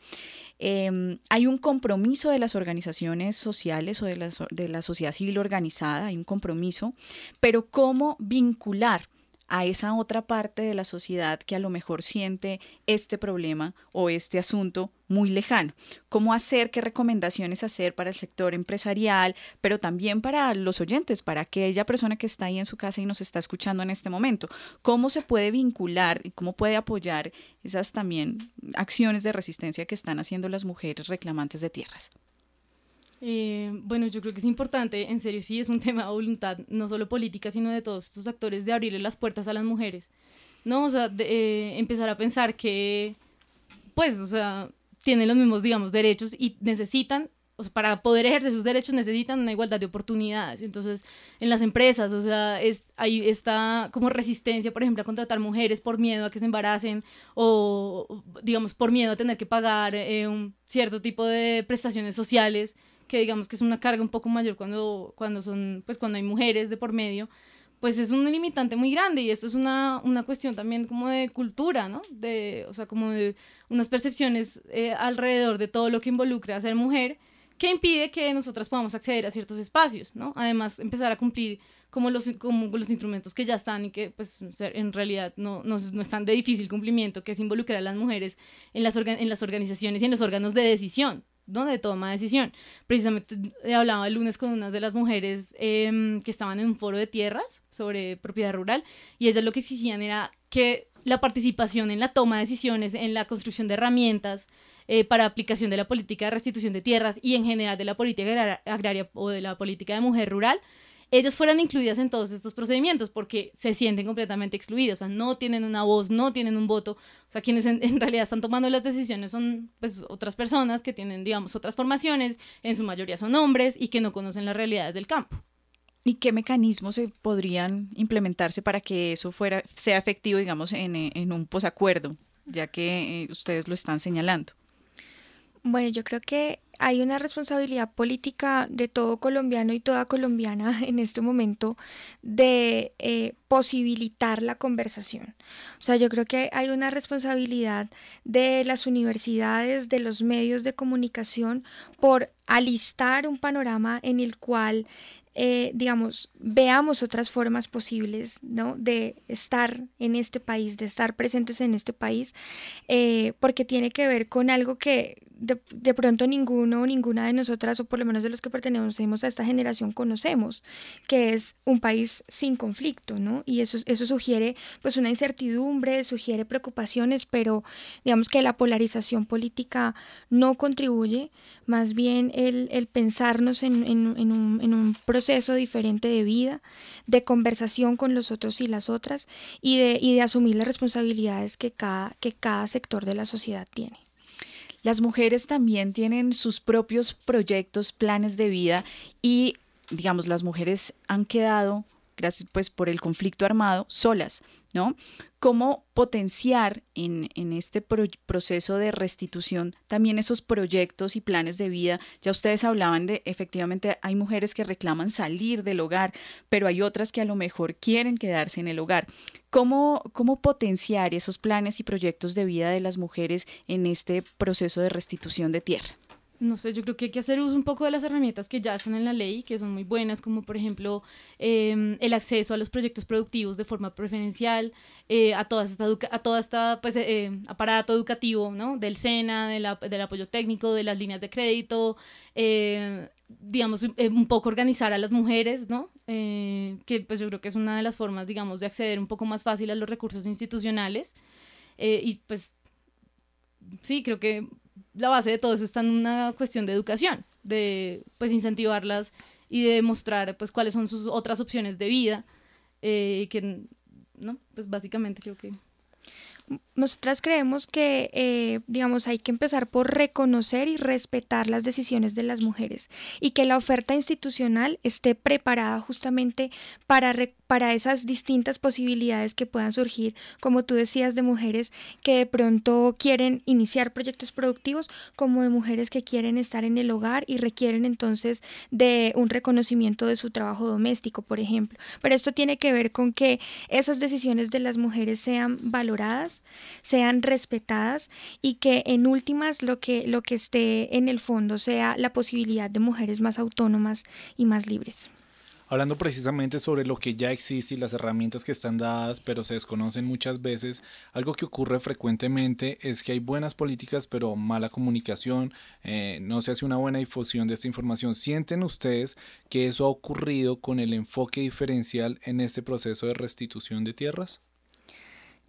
eh, hay un compromiso de las organizaciones sociales o de la, de la sociedad civil organizada, hay un compromiso, pero ¿cómo vincular a esa otra parte de la sociedad que a lo mejor siente este problema o este asunto muy lejano. ¿Cómo hacer, qué recomendaciones hacer para el sector empresarial, pero también para los oyentes, para aquella persona que está ahí en su casa y nos está escuchando en este momento? ¿Cómo se puede vincular y cómo puede apoyar esas también acciones de resistencia que están haciendo las mujeres reclamantes de tierras? Eh, bueno, yo creo que es importante, en serio, sí es un tema de voluntad, no solo política, sino de todos estos actores, de abrirle las puertas a las mujeres. No, o sea, de, eh, empezar a pensar que, pues, o sea, tienen los mismos, digamos, derechos y necesitan, o sea, para poder ejercer sus derechos necesitan una igualdad de oportunidades. Entonces, en las empresas, o sea, es, hay esta como resistencia, por ejemplo, a contratar mujeres por miedo a que se embaracen o, digamos, por miedo a tener que pagar eh, un cierto tipo de prestaciones sociales que digamos que es una carga un poco mayor cuando, cuando son, pues cuando hay mujeres de por medio, pues es un limitante muy grande y esto es una, una cuestión también como de cultura, ¿no? De, o sea, como de unas percepciones eh, alrededor de todo lo que involucra ser mujer que impide que nosotras podamos acceder a ciertos espacios, ¿no? Además, empezar a cumplir como los, como los instrumentos que ya están y que pues en realidad no, no, no están de difícil cumplimiento, que es involucrar a las mujeres en las, en las organizaciones y en los órganos de decisión, donde toma decisión. Precisamente he hablaba el lunes con unas de las mujeres eh, que estaban en un foro de tierras sobre propiedad rural y ellas lo que exigían era que la participación en la toma de decisiones, en la construcción de herramientas eh, para aplicación de la política de restitución de tierras y en general de la política agraria o de la política de mujer rural, ellas fueran incluidas en todos estos procedimientos porque se sienten completamente excluidos, o sea, no tienen una voz, no tienen un voto, o sea, quienes en, realidad están tomando las decisiones son pues otras personas que tienen, digamos, otras formaciones, en su mayoría son hombres y que no conocen las realidades del campo. ¿Y qué mecanismos se podrían implementarse para que eso fuera, sea efectivo, digamos, en, en un posacuerdo, ya que eh, ustedes lo están señalando? Bueno, yo creo que hay una responsabilidad política de todo colombiano y toda colombiana en este momento de eh, posibilitar la conversación. O sea, yo creo que hay una responsabilidad de las universidades, de los medios de comunicación, por alistar un panorama en el cual eh, digamos, veamos otras formas posibles, ¿no? De estar en este país, de estar presentes en este país, eh, porque tiene que ver con algo que de, de, pronto ninguno o ninguna de nosotras, o por lo menos de los que pertenecemos a esta generación, conocemos, que es un país sin conflicto, ¿no? Y eso, eso sugiere pues una incertidumbre, sugiere preocupaciones, pero digamos que la polarización política no contribuye, más bien el, el pensarnos en, en, un, en un proceso diferente de vida, de conversación con los otros y las otras, y de, y de asumir las responsabilidades que cada, que cada sector de la sociedad tiene. Las mujeres también tienen sus propios proyectos, planes de vida y, digamos, las mujeres han quedado pues por el conflicto armado, solas, ¿no? ¿Cómo potenciar en, en este proceso de restitución también esos proyectos y planes de vida? Ya ustedes hablaban de, efectivamente, hay mujeres que reclaman salir del hogar, pero hay otras que a lo mejor quieren quedarse en el hogar. ¿Cómo, cómo potenciar esos planes y proyectos de vida de las mujeres en este proceso de restitución de tierra? No sé, yo creo que hay que hacer uso un poco de las herramientas que ya están en la ley, que son muy buenas, como por ejemplo em, el acceso a los proyectos productivos de forma preferencial, eh, a, toda esta a toda esta pues, eh, em, aparato educativo, ¿no? Del SENA, del apoyo técnico, de las líneas de crédito, eh, digamos, un poco organizar a las mujeres, ¿no? que pues yo creo que es una de las formas, digamos, de acceder un poco más fácil a los recursos institucionales. y pues sí, creo que la base de todo eso está en una cuestión de educación, de pues incentivarlas y de demostrar pues cuáles son sus otras opciones de vida, eh, que, ¿no? Pues básicamente creo que nosotras creemos que, eh, digamos, hay que empezar por reconocer y respetar las decisiones de las mujeres y que la oferta institucional esté preparada justamente para, para esas distintas posibilidades que puedan surgir, como tú decías, de mujeres que de pronto quieren iniciar proyectos productivos, como de mujeres que quieren estar en el hogar y requieren entonces de un reconocimiento de su trabajo doméstico, por ejemplo. Pero esto tiene que ver con que esas decisiones de las mujeres sean valoradas sean respetadas y que en últimas lo que, lo que esté en el fondo sea la posibilidad de mujeres más autónomas y más libres. Hablando precisamente sobre lo que ya existe y las herramientas que están dadas, pero se desconocen muchas veces, algo que ocurre frecuentemente es que hay buenas políticas, pero mala comunicación, eh, no se hace una buena difusión de esta información. ¿Sienten ustedes que eso ha ocurrido con el enfoque diferencial en este proceso de restitución de tierras?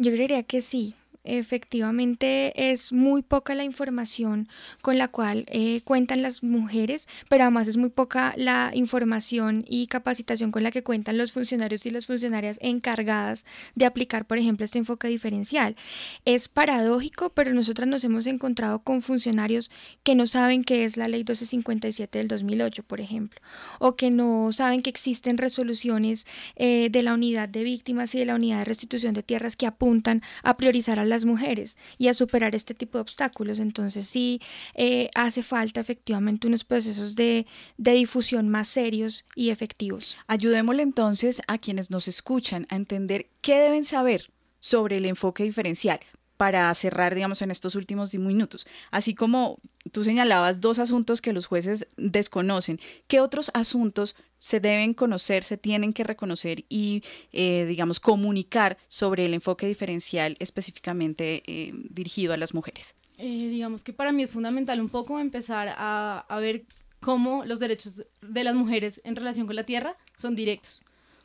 Yo creería que sí. Efectivamente es muy poca la información con la cual eh, cuentan las mujeres, pero además es muy poca la información y capacitación con la que cuentan los funcionarios y las funcionarias encargadas de aplicar, por ejemplo, este enfoque diferencial. Es paradójico, pero nosotras nos hemos encontrado con funcionarios que no saben qué es la ley 1257 del 2008, por ejemplo, o que no saben que existen resoluciones eh, de la unidad de víctimas y de la unidad de restitución de tierras que apuntan a priorizar a las mujeres y a superar este tipo de obstáculos. Entonces sí eh, hace falta efectivamente unos procesos de, de difusión más serios y efectivos. Ayudémosle entonces a quienes nos escuchan a entender qué deben saber sobre el enfoque diferencial para cerrar, digamos, en estos últimos minutos. Así como tú señalabas dos asuntos que los jueces desconocen, ¿qué otros asuntos se deben conocer, se tienen que reconocer y, eh, digamos, comunicar sobre el enfoque diferencial específicamente eh, dirigido a las mujeres? Eh, digamos que para mí es fundamental un poco empezar a, a ver cómo los derechos de las mujeres en relación con la tierra son directos.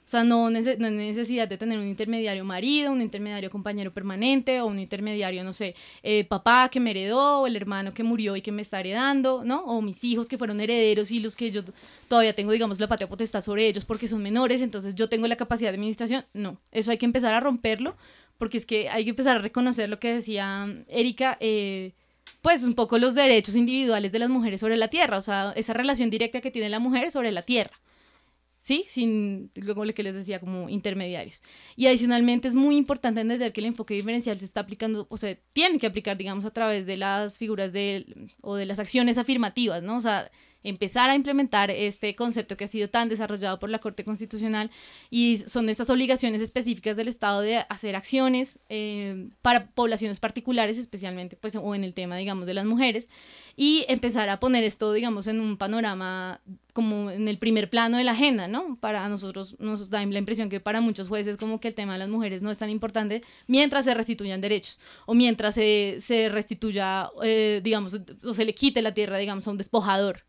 O sea, no, no hay necesidad de tener un intermediario marido, un intermediario compañero permanente o un intermediario, no sé, eh, papá que me heredó o el hermano que murió y que me está heredando, ¿no? O mis hijos que fueron herederos y los que yo todavía tengo, digamos, la patria potestad sobre ellos porque son menores, entonces yo tengo la capacidad de administración. No, eso hay que empezar a romperlo porque es que hay que empezar a reconocer lo que decía Erika. Eh, pues un poco los derechos individuales de las mujeres sobre la tierra, o sea, esa relación directa que tiene la mujer sobre la tierra. ¿Sí? Sin, como lo que les decía, como intermediarios. Y adicionalmente es muy importante entender que el enfoque diferencial se está aplicando, o sea, tiene que aplicar, digamos, a través de las figuras de, o de las acciones afirmativas, ¿no? O sea, empezar a implementar este concepto que ha sido tan desarrollado por la Corte Constitucional y son estas obligaciones específicas del Estado de hacer acciones eh, para poblaciones particulares, especialmente pues o en el tema digamos de las mujeres y empezar a poner esto digamos en un panorama como en el primer plano de la agenda, ¿no? Para nosotros nos da la impresión que para muchos jueces como que el tema de las mujeres no es tan importante mientras se restituyan derechos o mientras se, se restituya, eh, digamos, o se le quite la tierra, digamos, a un despojador.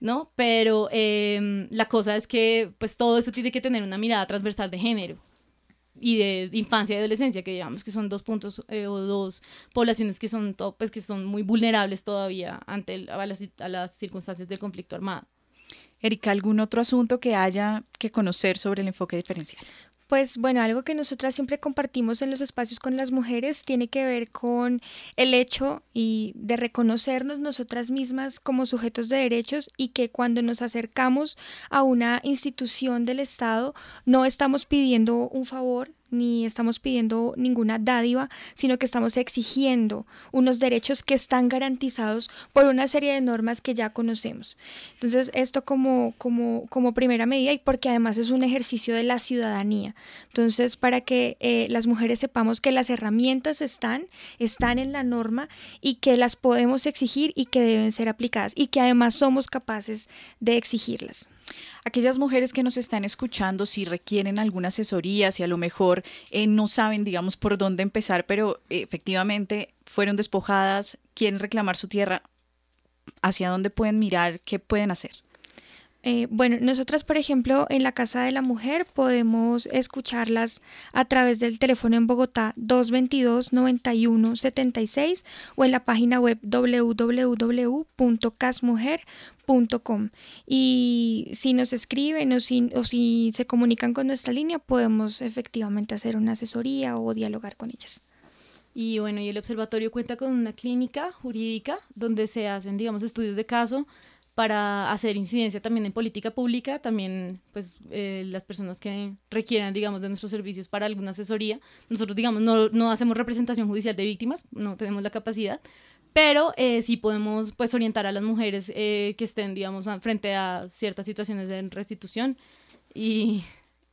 ¿No? Pero em, la cosa es que pues todo eso tiene que tener una mirada transversal de género y de, infancia y adolescencia, que digamos que son dos puntos eh, o dos poblaciones que son, pues, que son muy vulnerables todavía ante a, las, a las circunstancias del conflicto armado. Erika, ¿algún otro asunto que haya que conocer sobre el enfoque diferencial? Pues bueno, algo que nosotras siempre compartimos en los espacios con las mujeres tiene que ver con el hecho y de reconocernos nosotras mismas como sujetos de derechos y que cuando nos acercamos a una institución del Estado no estamos pidiendo un favor, ni estamos pidiendo ninguna dádiva, sino que estamos exigiendo unos derechos que están garantizados por una serie de normas que ya conocemos. Entonces, esto como, como, como primera medida y porque además es un ejercicio de la ciudadanía. Entonces, para que eh, las mujeres sepamos que las herramientas están, están en la norma y que las podemos exigir y que deben ser aplicadas y que además somos capaces de exigirlas. Aquellas mujeres que nos están escuchando, si requieren alguna asesoría, si a lo mejor eh, no saben, digamos, por dónde empezar, pero eh, efectivamente fueron despojadas, quieren reclamar su tierra, ¿hacia dónde pueden mirar? ¿Qué pueden hacer? Eh, bueno, nosotras, por ejemplo, en la Casa de la Mujer podemos escucharlas a través del teléfono en Bogotá 222-9176 o en la página web www.casmujer.com. Y si nos escriben o si, o si se comunican con nuestra línea, podemos efectivamente hacer una asesoría o dialogar con ellas. Y bueno, y el observatorio cuenta con una clínica jurídica donde se hacen, digamos, estudios de caso para hacer incidencia también en política pública, también pues eh, las personas que requieran, digamos, de nuestros servicios para alguna asesoría. Nosotros, digamos, no, no hacemos representación judicial de víctimas, no tenemos la capacidad, pero eh, sí podemos pues orientar a las mujeres eh, que estén, digamos, frente a ciertas situaciones de restitución y,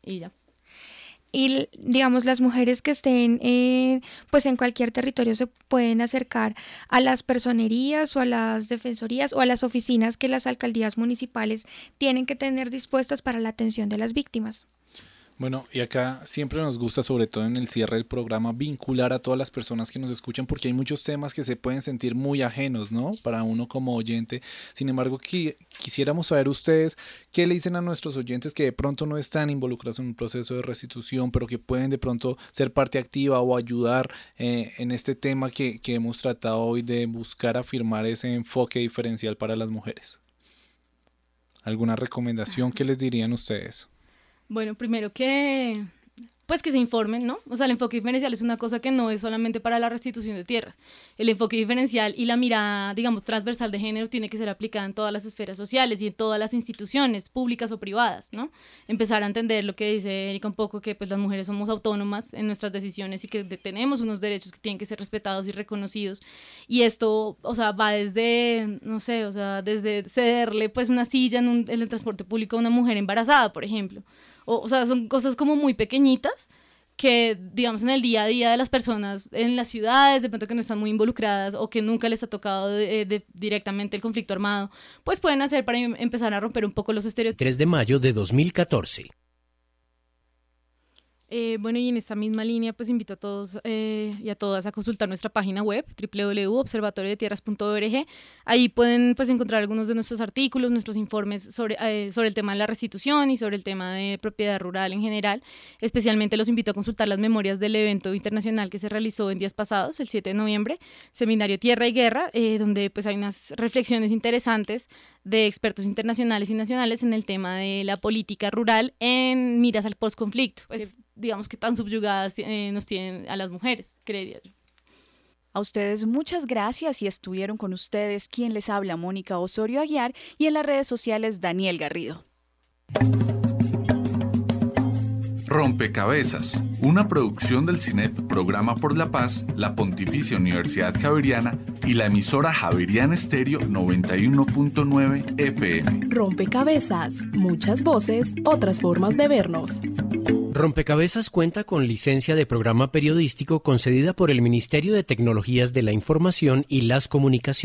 y ya y digamos las mujeres que estén eh, pues en cualquier territorio se pueden acercar a las personerías o a las defensorías o a las oficinas que las alcaldías municipales tienen que tener dispuestas para la atención de las víctimas. Bueno, y acá siempre nos gusta, sobre todo en el cierre del programa, vincular a todas las personas que nos escuchan porque hay muchos temas que se pueden sentir muy ajenos, ¿no? Para uno como oyente. Sin embargo, quisiéramos saber ustedes qué le dicen a nuestros oyentes que de pronto no están involucrados en un proceso de restitución, pero que pueden de pronto ser parte activa o ayudar eh, en este tema que, que hemos tratado hoy de buscar afirmar ese enfoque diferencial para las mujeres. ¿Alguna recomendación que les dirían ustedes? Bueno, primero que pues que se informen, ¿no? O sea, el enfoque diferencial es una cosa que no es solamente para la restitución de tierras. El enfoque diferencial y la mirada, digamos, transversal de género tiene que ser aplicada en todas las esferas sociales y en todas las instituciones, públicas o privadas, ¿no? Empezar a entender lo que dice Erika un poco, que pues las mujeres somos autónomas en nuestras decisiones y que tenemos unos derechos que tienen que ser respetados y reconocidos. Y esto, o sea, va desde, no sé, o sea, desde cederle pues una silla en, en el transporte público a una mujer embarazada, por ejemplo o, sea, son cosas como muy pequeñitas que, digamos, en el día a día de las personas en las ciudades, de pronto que no están muy involucradas o que nunca les ha tocado directamente el conflicto armado, pues pueden hacer para em, empezar a romper un poco los estereotipos. 3 de mayo de 2014. Eh, bueno, y en esta misma línea, pues invito a todos eh, y a todas a consultar nuestra página web www.observatoriodetierras.org. Ahí pueden pues encontrar algunos de nuestros artículos, nuestros informes sobre, eh, sobre el tema de la restitución y sobre el tema de propiedad rural en general. Especialmente los invito a consultar las memorias del evento internacional que se realizó en días pasados, el 7 de noviembre, Seminario Tierra y Guerra, donde pues hay unas reflexiones interesantes de expertos internacionales y nacionales en el tema de la política rural en miras al postconflicto. Pues, digamos que tan subyugadas eh, nos tienen a las mujeres, creería yo. A ustedes muchas gracias y estuvieron con ustedes quien les habla Mónica Osorio Aguiar y en las redes sociales Daniel Garrido. Rompecabezas, una producción del CINEP Programa por la Paz, la Pontificia Universidad Javeriana y la emisora Javeriana Estéreo 91.9 FM. Rompecabezas, muchas voces, otras formas de vernos. Rompecabezas cuenta con licencia de programa periodístico concedida por el Ministerio de Tecnologías de la Información y las Comunicaciones.